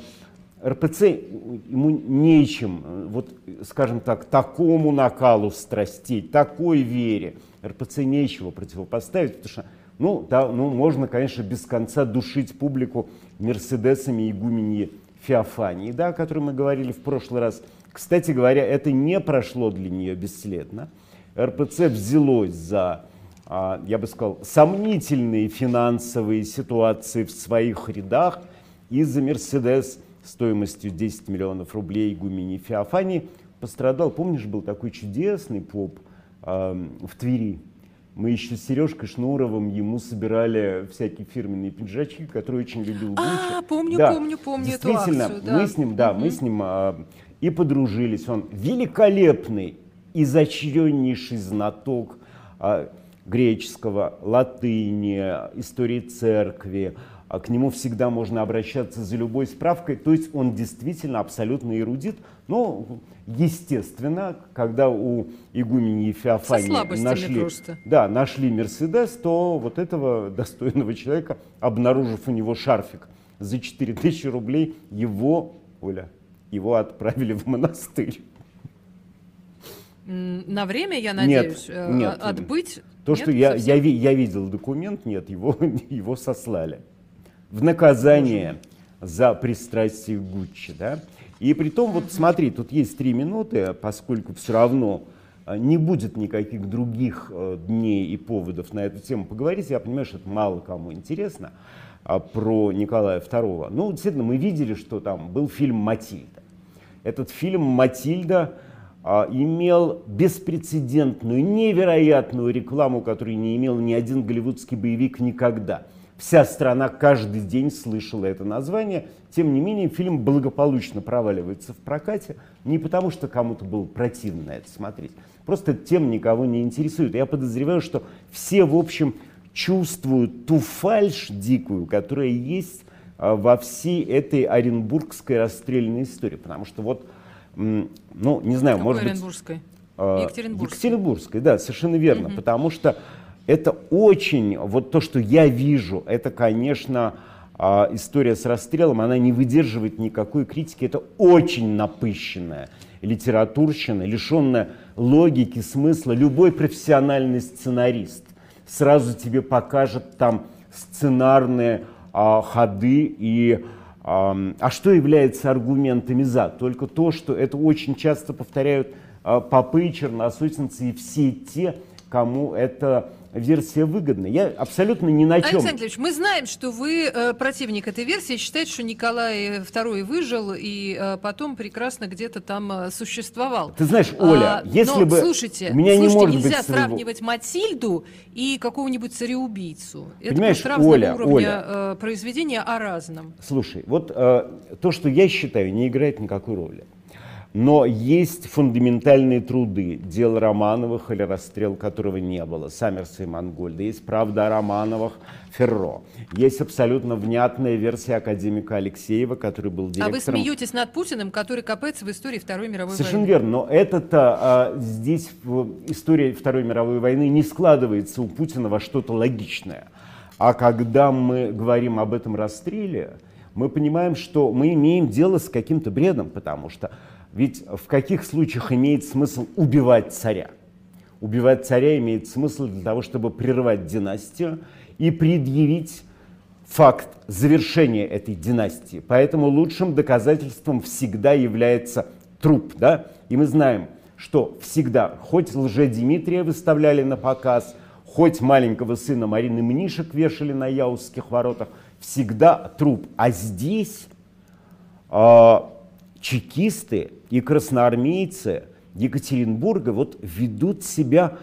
РПЦ ему нечем, вот, скажем так, такому накалу страстей, такой вере РПЦ нечего противопоставить, потому что, ну, да, ну, можно, конечно, без конца душить публику мерседесами игуменьи Феофании, да, о которой мы говорили в прошлый раз. Кстати говоря, это не прошло для нее бесследно. РПЦ взялось за, а, я бы сказал, сомнительные финансовые ситуации в своих рядах из-за Мерседес – стоимостью 10 миллионов рублей Гумини Феофани пострадал. Помнишь, был такой чудесный поп э, в Твери? Мы еще с Сережкой Шнуровым ему собирали всякие фирменные пиджачки, которые очень любил Гуччи. А, помню, да, помню, помню Действительно, эту акцию, да. мы с ним, да, угу. мы с ним э, и подружились. Он великолепный, изощреннейший знаток э, греческого, латыни, истории церкви, а к нему всегда можно обращаться за любой справкой, то есть он действительно абсолютно эрудит, но естественно, когда у игумени Феофании нашли, да, нашли Мерседес, то вот этого достойного человека, обнаружив у него шарфик за 4000 рублей, его, Оля, его отправили в монастырь. На время, я надеюсь, нет, э, нет. отбыть? То, нет, что я, я, я видел документ, нет, его, его сослали в наказание за пристрастие Гуччи. Да? И при том, вот смотри, тут есть три минуты, поскольку все равно а, не будет никаких других э, дней и поводов на эту тему поговорить. Я понимаю, что это мало кому интересно а, про Николая II. Ну, действительно, мы видели, что там был фильм «Матильда». Этот фильм «Матильда» а, имел беспрецедентную, невероятную рекламу, которую не имел ни один голливудский боевик никогда – Вся страна каждый день слышала это название. Тем не менее, фильм благополучно проваливается в прокате. Не потому, что кому-то было противно на это смотреть. Просто тем никого не интересует. Я подозреваю, что все, в общем, чувствуют ту фальшь дикую, которая есть а, во всей этой оренбургской расстрельной истории. Потому что вот, ну, не знаю, Какой может Оренбургской? быть... А, Екатеринбургской. Екатеринбургской, да, совершенно верно. Угу. Потому что это очень, вот то, что я вижу, это, конечно, а, история с расстрелом, она не выдерживает никакой критики. Это очень напыщенная литературщина, лишенная логики, смысла. Любой профессиональный сценарист сразу тебе покажет там сценарные а, ходы и а, а что является аргументами за? Только то, что это очень часто повторяют а, попы, черносотенцы и все те, кому это версия выгодна. Я абсолютно ни на чем. Александр Ильич, мы знаем, что вы э, противник этой версии, считаете, что Николай II выжил и э, потом прекрасно где-то там э, существовал. Ты знаешь, Оля, а, если но, бы слушайте, у меня слушайте, не может нельзя быть своего... сравнивать Матильду и какого-нибудь цареубийцу. Это Понимаешь, разного Оля, уровня Оля, э, произведения о разном. Слушай, вот э, то, что я считаю, не играет никакой роли. Но есть фундаментальные труды, дело Романовых или расстрел которого не было, Саммерса и Монгольда. Есть правда о Романовых, Ферро. Есть абсолютно внятная версия академика Алексеева, который был директором... А вы смеетесь над Путиным, который копается в истории Второй мировой Совершенно войны. верно, но это-то а, здесь в истории Второй мировой войны не складывается у Путина во что-то логичное. А когда мы говорим об этом расстреле, мы понимаем, что мы имеем дело с каким-то бредом, потому что ведь в каких случаях имеет смысл убивать царя? Убивать царя имеет смысл для того, чтобы прервать династию и предъявить факт завершения этой династии. Поэтому лучшим доказательством всегда является труп. Да? И мы знаем, что всегда, хоть лже-Димитрия выставляли на показ, хоть маленького сына Марины Мнишек вешали на Яузских воротах, всегда труп. А здесь э, чекисты и красноармейцы Екатеринбурга вот ведут себя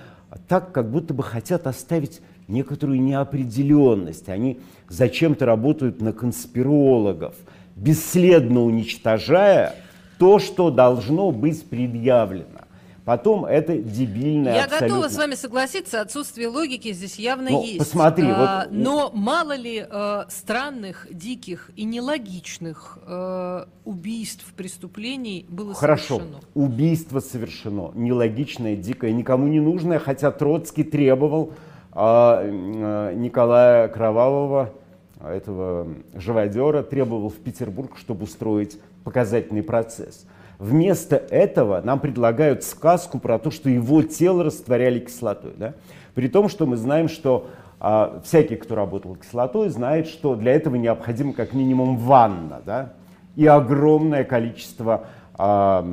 так, как будто бы хотят оставить некоторую неопределенность. Они зачем-то работают на конспирологов, бесследно уничтожая то, что должно быть предъявлено. Потом это дебильное Я абсолютно. готова с вами согласиться, отсутствие логики здесь явно Ну, есть. посмотри, А, вот- Но мало ли э, странных, диких и нелогичных э, убийств, преступлений было Хорошо, совершено. убийство совершено, нелогичное, дикое, никому не нужное, хотя Троцкий требовал а, м, Николая Кровавого, этого живодера, требовал в Петербург, чтобы устроить показательный процесс. Вместо этого нам предлагают сказку про то, что его тело растворяли кислотой. Да? При том, что мы знаем, что а, всякий, кто работал кислотой, знает, что для этого необходимо как минимум ванна да? и огромное количество а,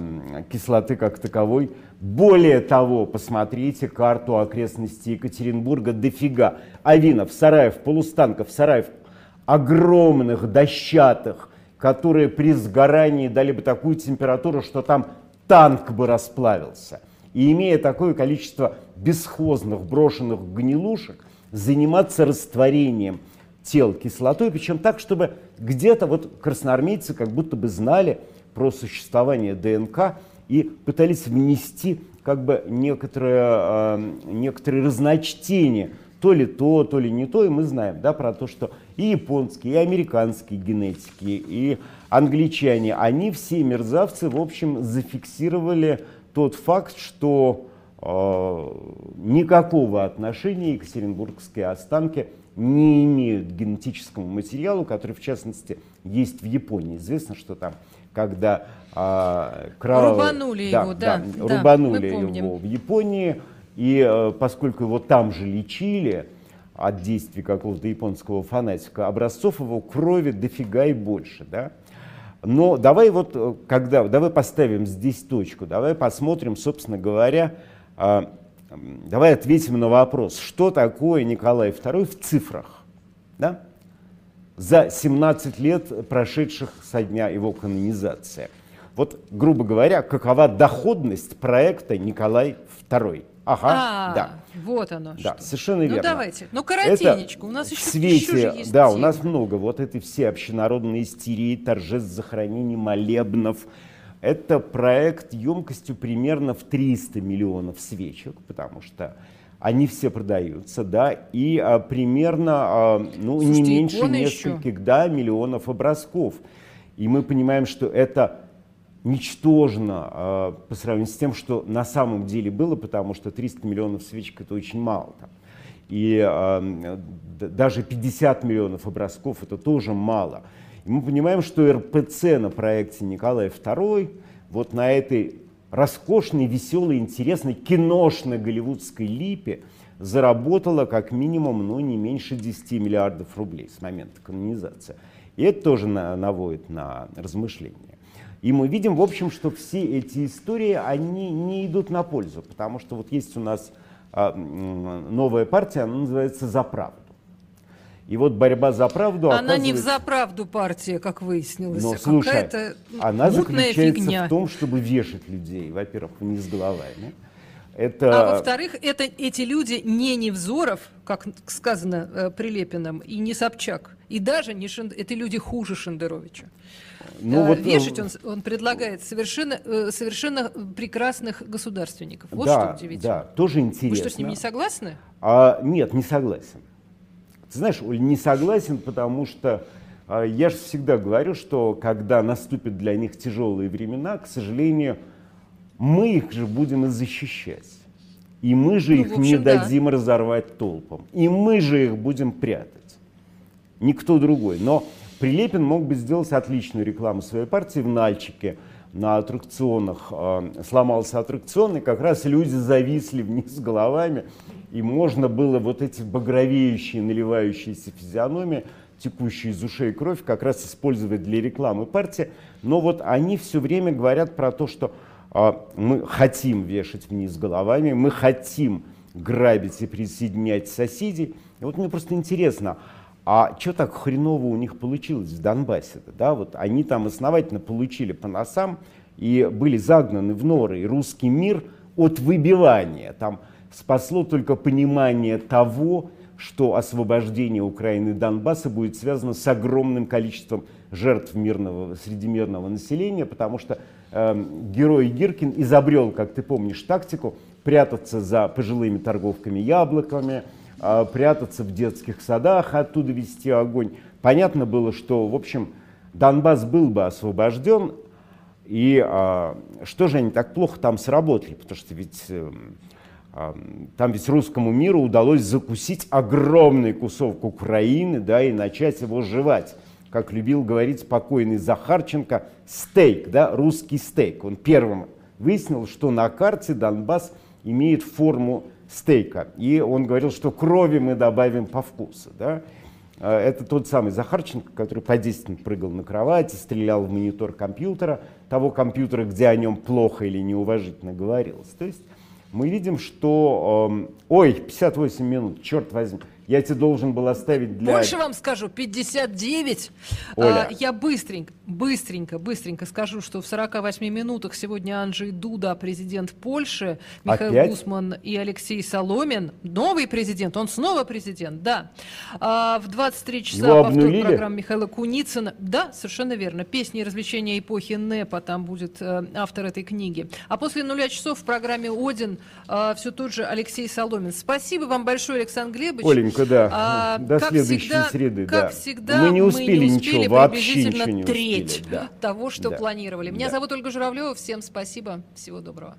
кислоты как таковой. Более того, посмотрите карту окрестностей Екатеринбурга дофига. Авинов, Сараев, Полустанков, Сараев огромных, дощатых, которые при сгорании дали бы такую температуру, что там танк бы расплавился. И имея такое количество бесхозных брошенных гнилушек, заниматься растворением тел кислотой, причем так, чтобы где-то вот красноармейцы как будто бы знали про существование ДНК и пытались внести как бы некоторое, э, некоторые разночтения, то ли то, то ли не то, и мы знаем да, про то, что и японские, и американские генетики, и англичане, они все мерзавцы, в общем, зафиксировали тот факт, что э, никакого отношения екатеринбургские останки не имеют к генетическому материалу, который, в частности, есть в Японии. Известно, что там, когда э, кровавый- Рубанули его, да, да, рубанули мы помним. его в Японии, и э, поскольку его там же лечили от действий какого-то японского фанатика, образцов его крови дофига и больше, да. Но давай вот, э, когда, давай поставим здесь точку, давай посмотрим, собственно говоря, м, давай ответим на вопрос, что такое Николай II в цифрах, да? за 17 лет, прошедших со дня его канонизации. Вот, грубо говоря, какова доходность проекта Николай II? Ага, а, да. вот оно Да, что. совершенно ну верно. давайте, ну коротенечко, у нас в еще, свете, еще есть да, у темы. нас много. Вот этой все общенародные истерии, торжеств захоронений, молебнов. Это проект емкостью примерно в 300 миллионов свечек, потому что они все продаются, да, и а, примерно, а, ну, Слушайте, не меньше нескольких, еще. да, миллионов образков. И мы понимаем, что это ничтожно а, по сравнению с тем, что на самом деле было, потому что 300 миллионов свечек это очень мало. Там. И д- даже 50 миллионов образков это тоже мало. И мы понимаем, что РПЦ на проекте Николая II, вот на этой роскошной, веселой, интересной киношно-голливудской липе заработала как минимум ну, не меньше 10 миллиардов рублей с момента канонизации. И это тоже на- наводит на размышления. И мы видим, в общем, что все эти истории, они не идут на пользу, потому что вот есть у нас а, новая партия, она называется «За правду». И вот борьба за правду Она не в оказывается- заправду партия, как выяснилось. но а слушай, она заключается фигня. в том, чтобы вешать людей, во-первых, вниз головами. Это А во-вторых, это, эти люди не Невзоров, как сказано э, Прилепиным, и не Собчак. И даже не Шен- это люди хуже Шендеровича. Ну, А, вот, э, Вешать он, он предлагает совершенно, э, совершенно прекрасных государственников. Вот да, что удивительно. Да, тоже интересно. Вы что, с ним не согласны? А, нет, не согласен. Ты знаешь, Оль, не согласен, потому что а, я же всегда говорю, что когда наступят для них тяжелые времена, к сожалению, мы их же будем и защищать. И мы же Ну, их в не общем, да. дадим разорвать толпом. И мы же их будем прятать. Никто другой. Но Прилепин мог бы сделать отличную рекламу своей партии в Нальчике. На аттракционах э, сломался аттракцион, и как раз люди зависли вниз головами, и можно было вот эти багровеющие, наливающиеся физиономии, текущие из ушей кровь, как раз использовать для рекламы партии. Но вот они все время говорят про то, что а, мы хотим вешать вниз головами, мы хотим грабить и присоединять соседей. И вот мне просто интересно, а что так хреново у них получилось в Донбассе-то? Да? Вот они там основательно получили по носам и были загнаны в норы. И русский мир от выбивания. Там спасло только понимание того, что освобождение Украины и Донбасса будет связано с огромным количеством жертв мирного, среди мирного населения, потому что эм, герой Гиркин изобрел, как ты помнишь, тактику прятаться за пожилыми торговками яблоками, э, прятаться в детских садах, оттуда вести огонь. Понятно было, что, в общем, Донбасс был бы освобожден, и а, что же они так плохо там сработали? Потому что ведь эм, а, там ведь русскому миру удалось закусить огромный кусок Украины, да, и начать его жевать. Как любил говорить покойный Захарченко, стейк, да, русский стейк. Он первым выяснил, что на карте Донбасс имеет форму стейка. И он говорил, что крови мы добавим по вкусу, да. А, Это тот самый Захарченко, который по 10 минут прыгал на кровати, стрелял в монитор компьютера, того компьютера, где о нем плохо или неуважительно говорилось. То есть мы видим, что... эм, ой, 58 минут, черт возьми. Я тебе должен был оставить для... Больше вам скажу, 59. Оля. А, я быстренько, быстренько, быстренько скажу, что в 48 минутах сегодня Анджей Дуда, президент Польши, Михаил Опять? Гусман и Алексей Соломин, новый президент, он снова президент, да. А, в 23 часа Его повтор обнулили? программы Михаила Куницына. Да, совершенно верно. Песни и развлечения эпохи НЭПа, там будет э, автор этой книги. А после нуля часов в программе «Один» все тот же Алексей Соломин. Спасибо вам большое, Александр Глебович. Оленька, да. А, До как следующей всегда- среды, Как да. всегда, Мы не успели ничего, вообще ничего не успели, треть да. того, что Да. планировали. Меня Да. зовут Ольга Журавлева. Всем спасибо. Всего доброго.